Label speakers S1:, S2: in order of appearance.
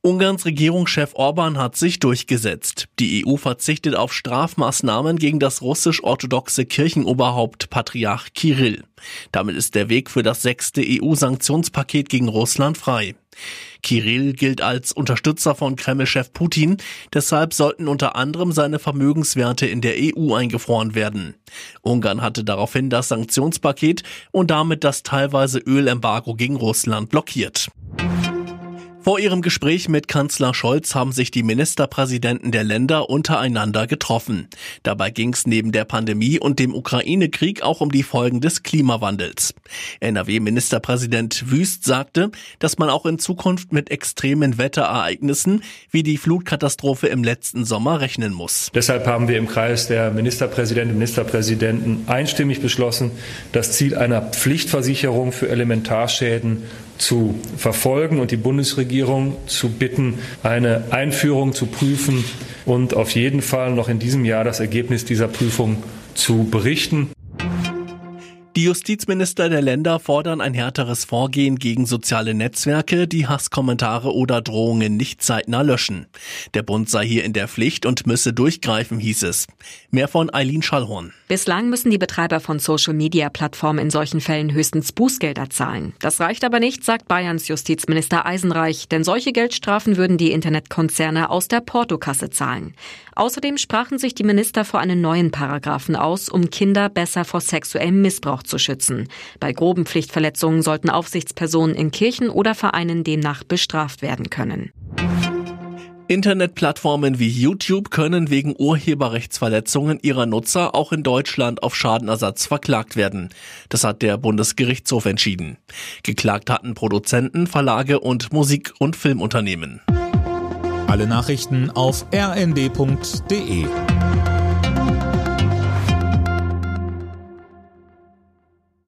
S1: Ungarns Regierungschef Orban hat sich durchgesetzt. Die EU verzichtet auf Strafmaßnahmen gegen das russisch-orthodoxe Kirchenoberhaupt Patriarch Kirill. Damit ist der Weg für das sechste EU-Sanktionspaket gegen Russland frei. Kirill gilt als Unterstützer von Kreml-Chef Putin, deshalb sollten unter anderem seine Vermögenswerte in der EU eingefroren werden. Ungarn hatte daraufhin das Sanktionspaket und damit das teilweise Ölembargo gegen Russland blockiert. Vor ihrem Gespräch mit Kanzler Scholz haben sich die Ministerpräsidenten der Länder untereinander getroffen. Dabei ging es neben der Pandemie und dem Ukraine-Krieg auch um die Folgen des Klimawandels. NRW-Ministerpräsident Wüst sagte, dass man auch in Zukunft mit extremen Wetterereignissen wie die Flutkatastrophe im letzten Sommer rechnen muss.
S2: Deshalb haben wir im Kreis der Ministerpräsidentinnen und Ministerpräsidenten einstimmig beschlossen, das Ziel einer Pflichtversicherung für Elementarschäden zu verfolgen und die Bundesregierung zu bitten, eine Einführung zu prüfen und auf jeden Fall noch in diesem Jahr das Ergebnis dieser Prüfung zu berichten.
S1: Die Justizminister der Länder fordern ein härteres Vorgehen gegen soziale Netzwerke, die Hasskommentare oder Drohungen nicht zeitnah löschen. Der Bund sei hier in der Pflicht und müsse durchgreifen, hieß es. Mehr von Eileen Schallhorn.
S3: Bislang müssen die Betreiber von Social-Media-Plattformen in solchen Fällen höchstens Bußgelder zahlen. Das reicht aber nicht, sagt Bayerns Justizminister Eisenreich, denn solche Geldstrafen würden die Internetkonzerne aus der Portokasse zahlen. Außerdem sprachen sich die Minister vor einen neuen Paragraphen aus, um Kinder besser vor sexuellem Missbrauch zu schützen. Bei groben Pflichtverletzungen sollten Aufsichtspersonen in Kirchen oder Vereinen demnach bestraft werden können.
S1: Internetplattformen wie YouTube können wegen Urheberrechtsverletzungen ihrer Nutzer auch in Deutschland auf Schadenersatz verklagt werden. Das hat der Bundesgerichtshof entschieden. Geklagt hatten Produzenten, Verlage und Musik- und Filmunternehmen.
S4: Alle Nachrichten auf rnd.de